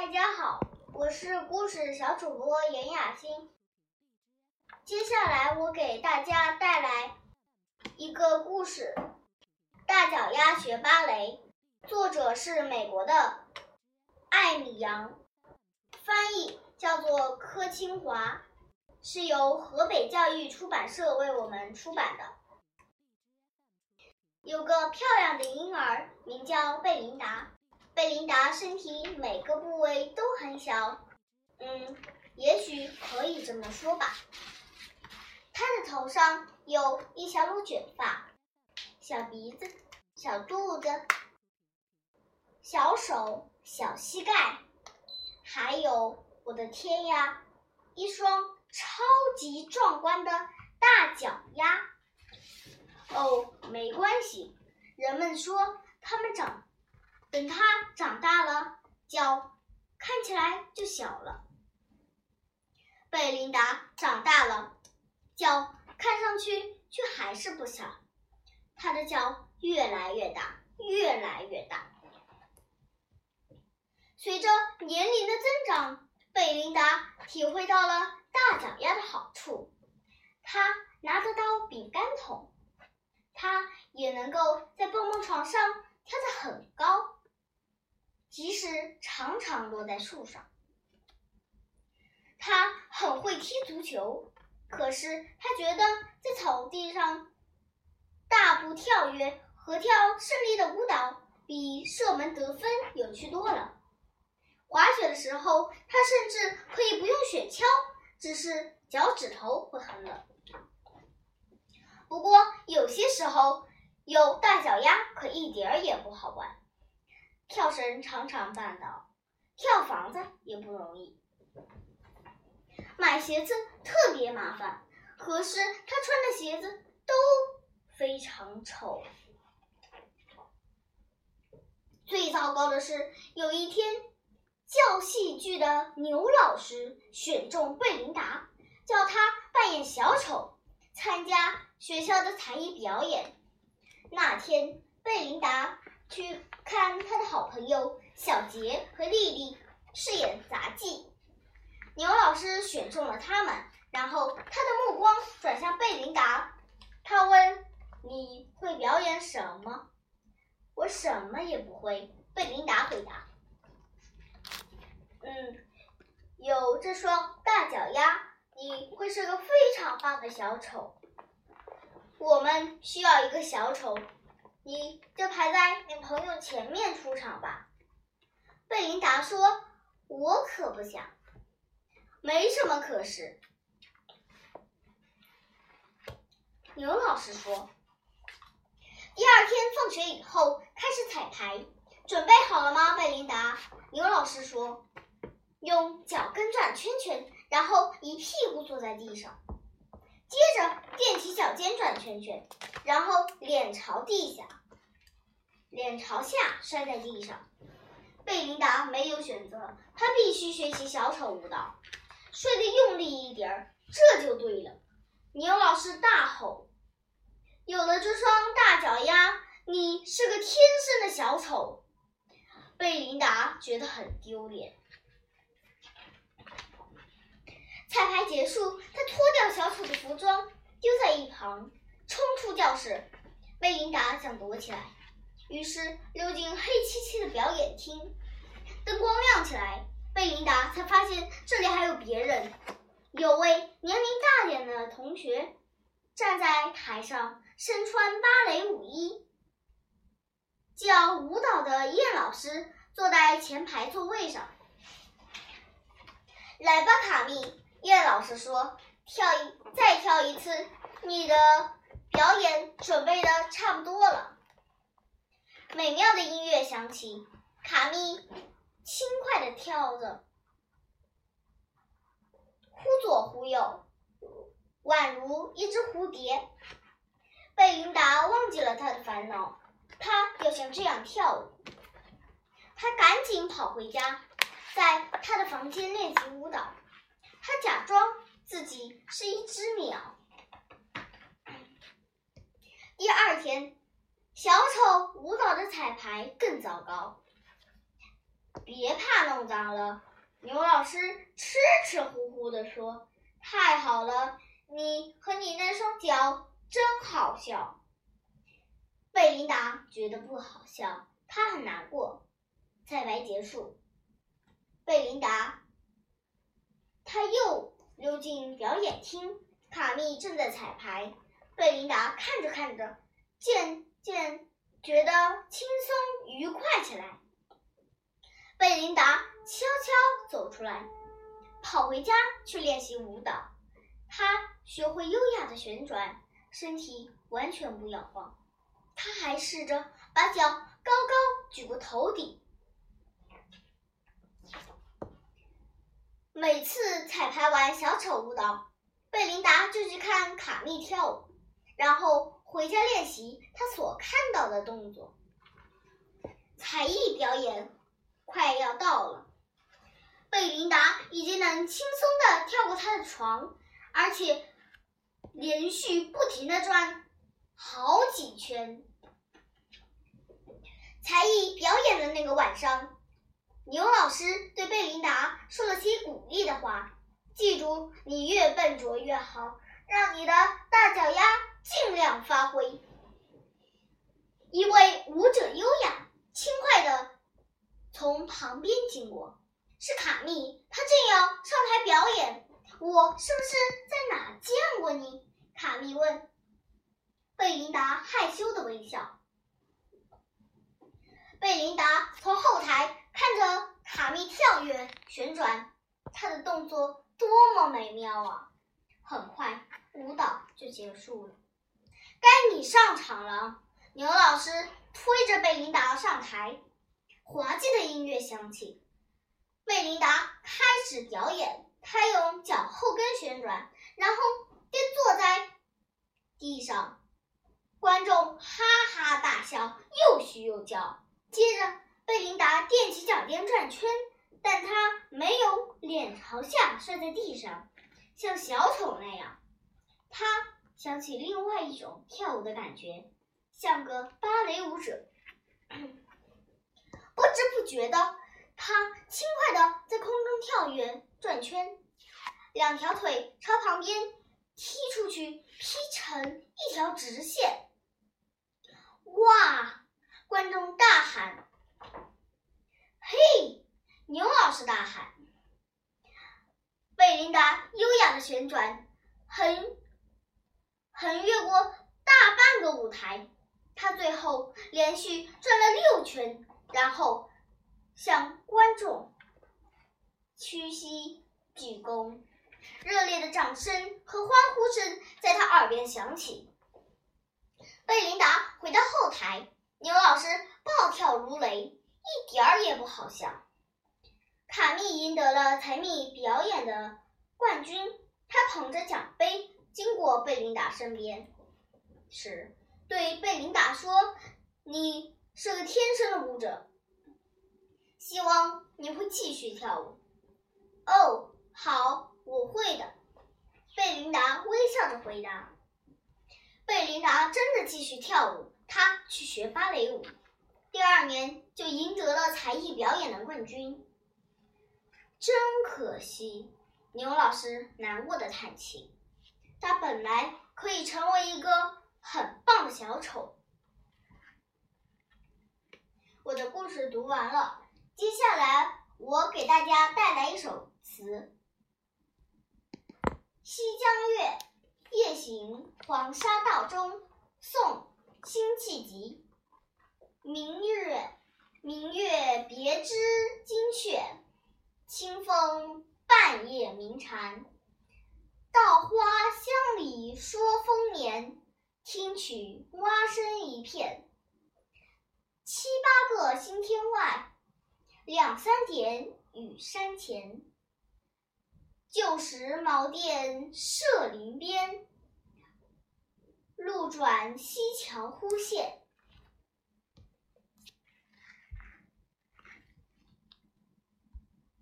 大家好，我是故事小主播严雅欣。接下来我给大家带来一个故事，《大脚丫学芭蕾》，作者是美国的艾米扬，翻译叫做柯清华，是由河北教育出版社为我们出版的。有个漂亮的婴儿，名叫贝琳达。贝琳达身体每个部位都很小，嗯，也许可以这么说吧。她的头上有一小撮卷发，小鼻子、小肚子、小手、小膝盖，还有，我的天呀，一双超级壮观的大脚丫。哦，没关系，人们说他们长。等他长大了，脚看起来就小了。贝琳达长大了，脚看上去却还是不小。她的脚越来越大，越来越大。随着年龄的增长，贝琳达体会到了大脚丫的好处。她拿得到饼干桶，她也能够在蹦蹦床上跳得很高。即使常常落在树上，他很会踢足球。可是他觉得在草地上大步跳跃和跳胜利的舞蹈比射门得分有趣多了。滑雪的时候，他甚至可以不用雪橇，只是脚趾头会很冷。不过有些时候，有大脚丫可一点儿也不好玩。跳绳常常绊倒，跳房子也不容易。买鞋子特别麻烦，可是他穿的鞋子都非常丑。最糟糕的是，有一天，教戏剧的牛老师选中贝琳达，叫她扮演小丑，参加学校的才艺表演。那天，贝琳达。去看他的好朋友小杰和丽丽饰演杂技，牛老师选中了他们，然后他的目光转向贝琳达，他问：“你会表演什么？”“我什么也不会。”贝琳达回答。“嗯，有这双大脚丫，你会是个非常棒的小丑。我们需要一个小丑。”你就排在你朋友前面出场吧，贝琳达说：“我可不想，没什么可是。”牛老师说：“第二天放学以后开始彩排，准备好了吗？”贝琳达，牛老师说：“用脚跟转圈圈，然后一屁股坐在地上。”接着踮起脚尖转圈圈，然后脸朝地下，脸朝下摔在地上。贝琳达没有选择，她必须学习小丑舞蹈，摔得用力一点儿，这就对了。牛老师大吼：“有了这双大脚丫，你是个天生的小丑。”贝琳达觉得很丢脸。彩排结束，他脱掉小丑的服装，丢在一旁，冲出教室。贝琳达想躲起来，于是溜进黑漆漆的表演厅。灯光亮起来，贝琳达才发现这里还有别人。有位年龄大点的同学站在台上，身穿芭蕾舞衣。教舞蹈的燕老师坐在前排座位上。来吧，卡密。叶老师说：“跳一，再跳一次，你的表演准备的差不多了。”美妙的音乐响起，卡咪轻快的跳着，忽左忽右，宛如一只蝴蝶。贝琳达忘记了他的烦恼，他要像这样跳舞。他赶紧跑回家，在他的房间练习舞蹈。他假装自己是一只鸟。第二天，小丑彩排更糟糕。别怕，弄脏了。牛老师痴痴乎乎地说：“太好了，你和你那双脚真好笑。”贝琳达觉得不好笑，她很难过。彩排结束，贝琳达，她又溜进表演厅。卡密正在彩排，贝琳达看着看着，渐渐觉得轻松愉快起来。贝琳达悄悄走出来，跑回家去练习舞蹈。她学会优雅的旋转，身体完全不摇晃。她还试着把脚高高举过头顶。每次彩排完小丑舞蹈。贝琳达就去看卡密跳舞，然后回家练习他所看到的动作。才艺表演快要到了，贝琳达已经能轻松的跳过他的床，而且连续不停的转好几圈。才艺表演的那个晚上，牛老师对贝琳达说了些鼓励的话。记住，你越笨拙越好，让你的大脚丫尽量发挥。一位舞者优雅轻快的从旁边经过，是卡密，他正要上台表演。我是不是在哪见过你？卡密问。贝琳达害羞的微笑。贝琳达从后台看着卡密跳跃旋转，他的动作。多么美妙啊！很快，舞蹈就结束了。该你上场了，牛老师推着贝琳达上台。滑稽的音乐响起，贝琳达开始表演。她用脚后跟旋转，然后便坐在地上。观众哈哈大笑，又嘘又叫。接着，贝琳达踮起脚尖转圈。但他没有脸朝下摔在地上，像小丑那样。他想起另外一种跳舞的感觉，像个芭蕾舞者。不知不觉的，他轻快的在空中跳跃、转圈，两条腿朝旁边踢出去，劈成一条直线。哇！观众大喊：“嘿！”牛老师大喊：“贝琳达优雅的旋转，很横越过大半个舞台。他最后连续转了六圈，然后向观众屈膝鞠躬。热烈的掌声和欢呼声在他耳边响起。贝琳达回到后台，牛老师暴跳如雷，一点儿也不好笑。”卡密赢得了才艺表演的冠军。他捧着奖杯经过贝琳达身边时，对贝琳达说：“你是个天生的舞者，希望你会继续跳舞。”“哦，好，我会的。”贝琳达微笑着回答。贝琳达真的继续跳舞，她去学芭蕾舞，第二年就赢得了才艺表演的冠军。真可惜，牛老师难过的叹气。他本来可以成为一个很棒的小丑。我的故事读完了，接下来我给大家带来一首词《西江月·夜行黄沙道中》，宋·辛弃疾。明月，明月别枝惊鹊。清风半夜鸣蝉，稻花香里说丰年。听取蛙声一片，七八个星天外，两三点雨山前。旧时茅店社林边，路转溪桥忽见。